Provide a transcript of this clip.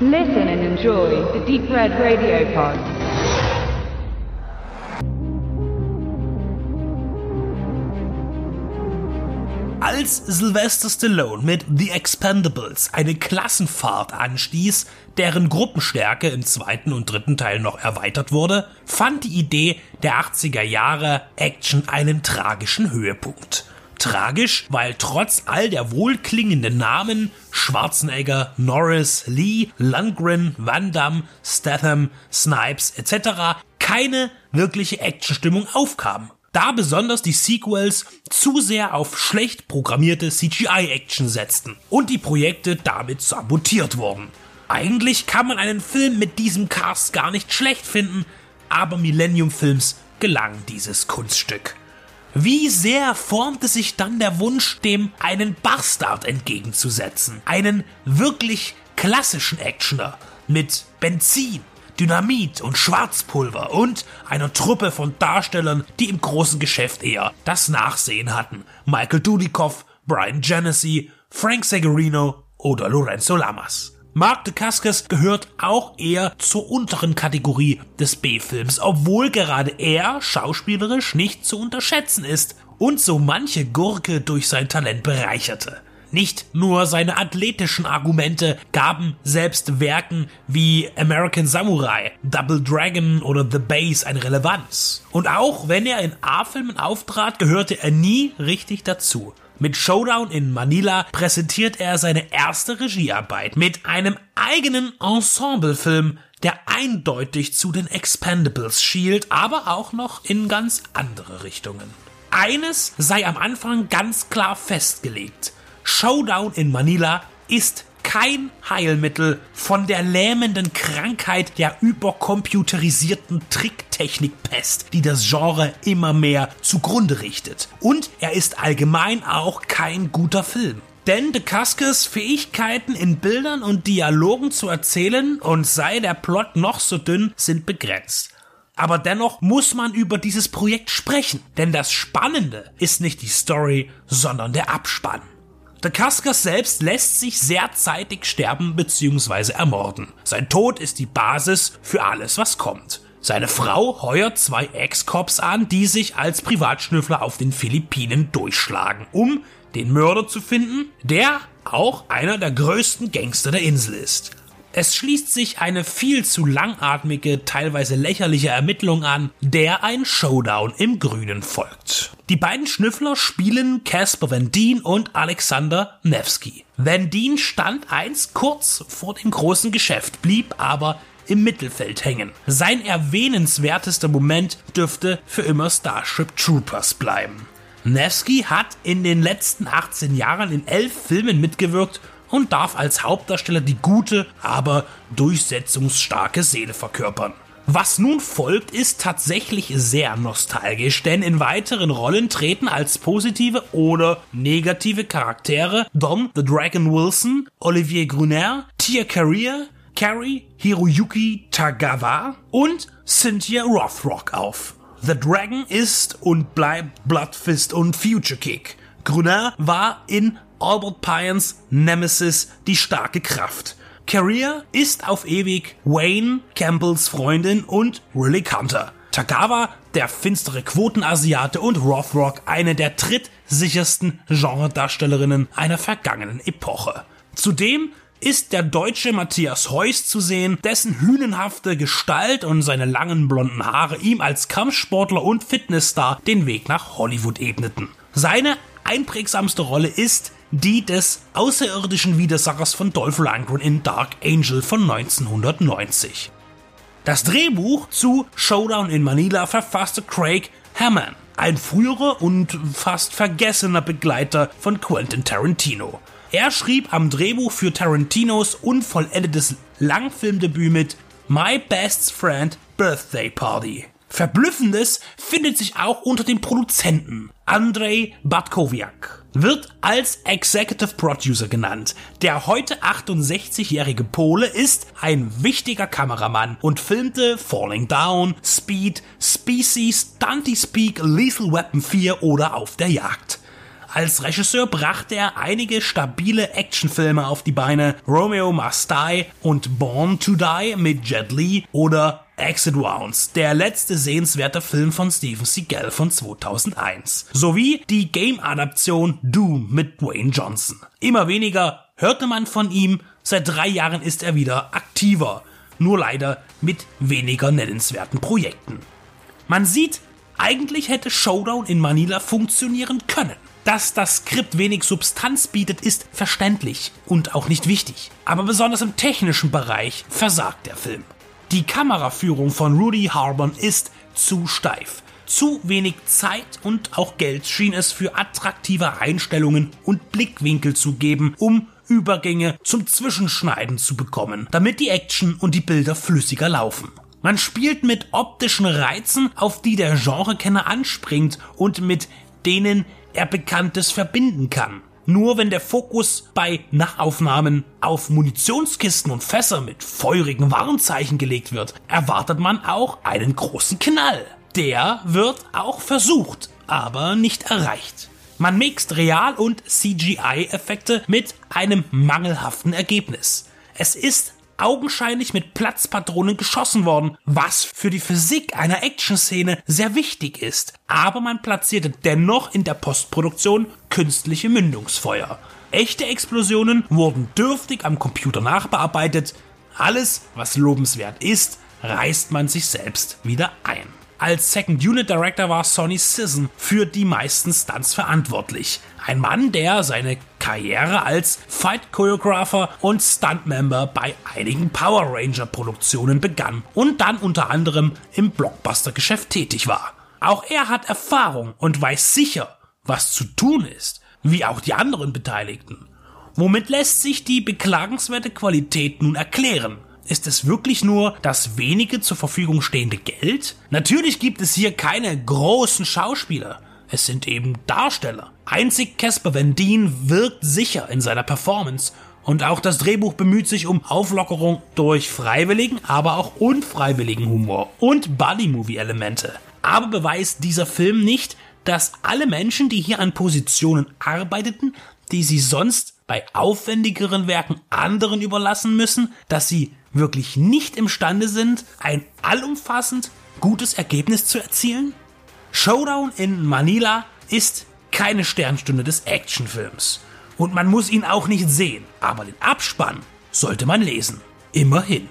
Listen and enjoy the Deep Red Radio Pod. Als Sylvester Stallone mit The Expendables eine Klassenfahrt anstieß, deren Gruppenstärke im zweiten und dritten Teil noch erweitert wurde, fand die Idee der 80er Jahre Action einen tragischen Höhepunkt. Tragisch, weil trotz all der wohlklingenden Namen Schwarzenegger, Norris, Lee, Lundgren, Van Damme, Statham, Snipes etc. keine wirkliche Actionstimmung aufkam. Da besonders die Sequels zu sehr auf schlecht programmierte CGI-Action setzten und die Projekte damit sabotiert wurden. Eigentlich kann man einen Film mit diesem Cast gar nicht schlecht finden, aber Millennium Films gelang dieses Kunststück. Wie sehr formte sich dann der Wunsch, dem einen Bastard entgegenzusetzen, einen wirklich klassischen Actioner mit Benzin, Dynamit und Schwarzpulver und einer Truppe von Darstellern, die im großen Geschäft eher das Nachsehen hatten. Michael Dudikoff, Brian Genesee, Frank Severino oder Lorenzo Lamas. Mark Dacascos gehört auch eher zur unteren Kategorie des B-Films, obwohl gerade er schauspielerisch nicht zu unterschätzen ist und so manche Gurke durch sein Talent bereicherte. Nicht nur seine athletischen Argumente gaben selbst Werken wie American Samurai, Double Dragon oder The Base eine Relevanz. Und auch wenn er in A-Filmen auftrat, gehörte er nie richtig dazu. Mit Showdown in Manila präsentiert er seine erste Regiearbeit mit einem eigenen Ensemblefilm, der eindeutig zu den Expendables schielt, aber auch noch in ganz andere Richtungen. Eines sei am Anfang ganz klar festgelegt. Showdown in Manila ist kein Heilmittel von der lähmenden Krankheit der übercomputerisierten Tricktechnikpest, die das Genre immer mehr zugrunde richtet. Und er ist allgemein auch kein guter Film. Denn De Cascos Fähigkeiten in Bildern und Dialogen zu erzählen und sei der Plot noch so dünn, sind begrenzt. Aber dennoch muss man über dieses Projekt sprechen, denn das Spannende ist nicht die Story, sondern der Abspann. Dacascos selbst lässt sich sehr zeitig sterben bzw. ermorden. Sein Tod ist die Basis für alles, was kommt. Seine Frau heuert zwei Ex-Cops an, die sich als Privatschnüffler auf den Philippinen durchschlagen, um den Mörder zu finden, der auch einer der größten Gangster der Insel ist. Es schließt sich eine viel zu langatmige, teilweise lächerliche Ermittlung an, der ein Showdown im Grünen folgt. Die beiden Schnüffler spielen Casper Van Dien und Alexander Nevsky. Van Dien stand einst kurz vor dem großen Geschäft, blieb aber im Mittelfeld hängen. Sein erwähnenswertester Moment dürfte für immer Starship Troopers bleiben. Nevsky hat in den letzten 18 Jahren in elf Filmen mitgewirkt und darf als Hauptdarsteller die gute, aber durchsetzungsstarke Seele verkörpern. Was nun folgt, ist tatsächlich sehr nostalgisch, denn in weiteren Rollen treten als positive oder negative Charaktere Dom the Dragon Wilson, Olivier Gruner, Tia Carrier, Carrie, Hiroyuki Tagawa und Cynthia Rothrock auf. The Dragon ist und bleibt Bloodfist und Future Kick. Gruner war in Albert Pyons Nemesis die starke Kraft. Carrier ist auf ewig Wayne, Campbells Freundin und Riley Hunter. Tagawa, der finstere Quotenasiate und Rothrock, eine der trittsichersten Genredarstellerinnen einer vergangenen Epoche. Zudem ist der deutsche Matthias Heuss zu sehen, dessen hünenhafte Gestalt und seine langen blonden Haare ihm als Kampfsportler und Fitnessstar den Weg nach Hollywood ebneten. Seine einprägsamste Rolle ist die des außerirdischen Widersachers von Dolph Lundgren in Dark Angel von 1990. Das Drehbuch zu Showdown in Manila verfasste Craig Hammond, ein früherer und fast vergessener Begleiter von Quentin Tarantino. Er schrieb am Drehbuch für Tarantinos unvollendetes Langfilmdebüt mit My Best Friend Birthday Party. Verblüffendes findet sich auch unter den Produzenten. Andrei Batkowiak wird als Executive Producer genannt. Der heute 68-jährige Pole ist ein wichtiger Kameramann und filmte Falling Down, Speed, Species, Dante Speak, Lethal Weapon 4 oder Auf der Jagd. Als Regisseur brachte er einige stabile Actionfilme auf die Beine, Romeo Must Die und Born to Die mit Jet Li oder Exit Rounds, der letzte sehenswerte Film von Steven Seagal von 2001, sowie die Game-Adaption Doom mit Dwayne Johnson. Immer weniger hörte man von ihm, seit drei Jahren ist er wieder aktiver, nur leider mit weniger nennenswerten Projekten. Man sieht, eigentlich hätte Showdown in Manila funktionieren können. Dass das Skript wenig Substanz bietet, ist verständlich und auch nicht wichtig. Aber besonders im technischen Bereich versagt der Film. Die Kameraführung von Rudy Harbon ist zu steif. Zu wenig Zeit und auch Geld schien es für attraktive Einstellungen und Blickwinkel zu geben, um Übergänge zum Zwischenschneiden zu bekommen, damit die Action und die Bilder flüssiger laufen. Man spielt mit optischen Reizen, auf die der Genrekenner anspringt und mit denen er Bekanntes verbinden kann. Nur wenn der Fokus bei Nachaufnahmen auf Munitionskisten und Fässer mit feurigen Warnzeichen gelegt wird, erwartet man auch einen großen Knall. Der wird auch versucht, aber nicht erreicht. Man mixt Real- und CGI-Effekte mit einem mangelhaften Ergebnis. Es ist augenscheinlich mit Platzpatronen geschossen worden, was für die Physik einer Actionszene sehr wichtig ist. Aber man platzierte dennoch in der Postproduktion künstliche Mündungsfeuer. Echte Explosionen wurden dürftig am Computer nachbearbeitet. Alles, was lobenswert ist, reißt man sich selbst wieder ein. Als Second Unit Director war Sonny Sisson für die meisten Stunts verantwortlich. Ein Mann, der seine Karriere als Fight Choreographer und Stuntmember bei einigen Power Ranger Produktionen begann und dann unter anderem im Blockbuster-Geschäft tätig war. Auch er hat Erfahrung und weiß sicher, was zu tun ist, wie auch die anderen Beteiligten. Womit lässt sich die beklagenswerte Qualität nun erklären? Ist es wirklich nur das wenige zur Verfügung stehende Geld? Natürlich gibt es hier keine großen Schauspieler. Es sind eben Darsteller. Einzig Casper Van Dien wirkt sicher in seiner Performance und auch das Drehbuch bemüht sich um Auflockerung durch freiwilligen, aber auch unfreiwilligen Humor und Buddy-Movie-Elemente. Aber beweist dieser Film nicht, dass alle Menschen, die hier an Positionen arbeiteten, die sie sonst bei aufwendigeren Werken anderen überlassen müssen, dass sie wirklich nicht imstande sind, ein allumfassend gutes Ergebnis zu erzielen? Showdown in Manila ist keine Sternstunde des Actionfilms. Und man muss ihn auch nicht sehen, aber den Abspann sollte man lesen. Immerhin.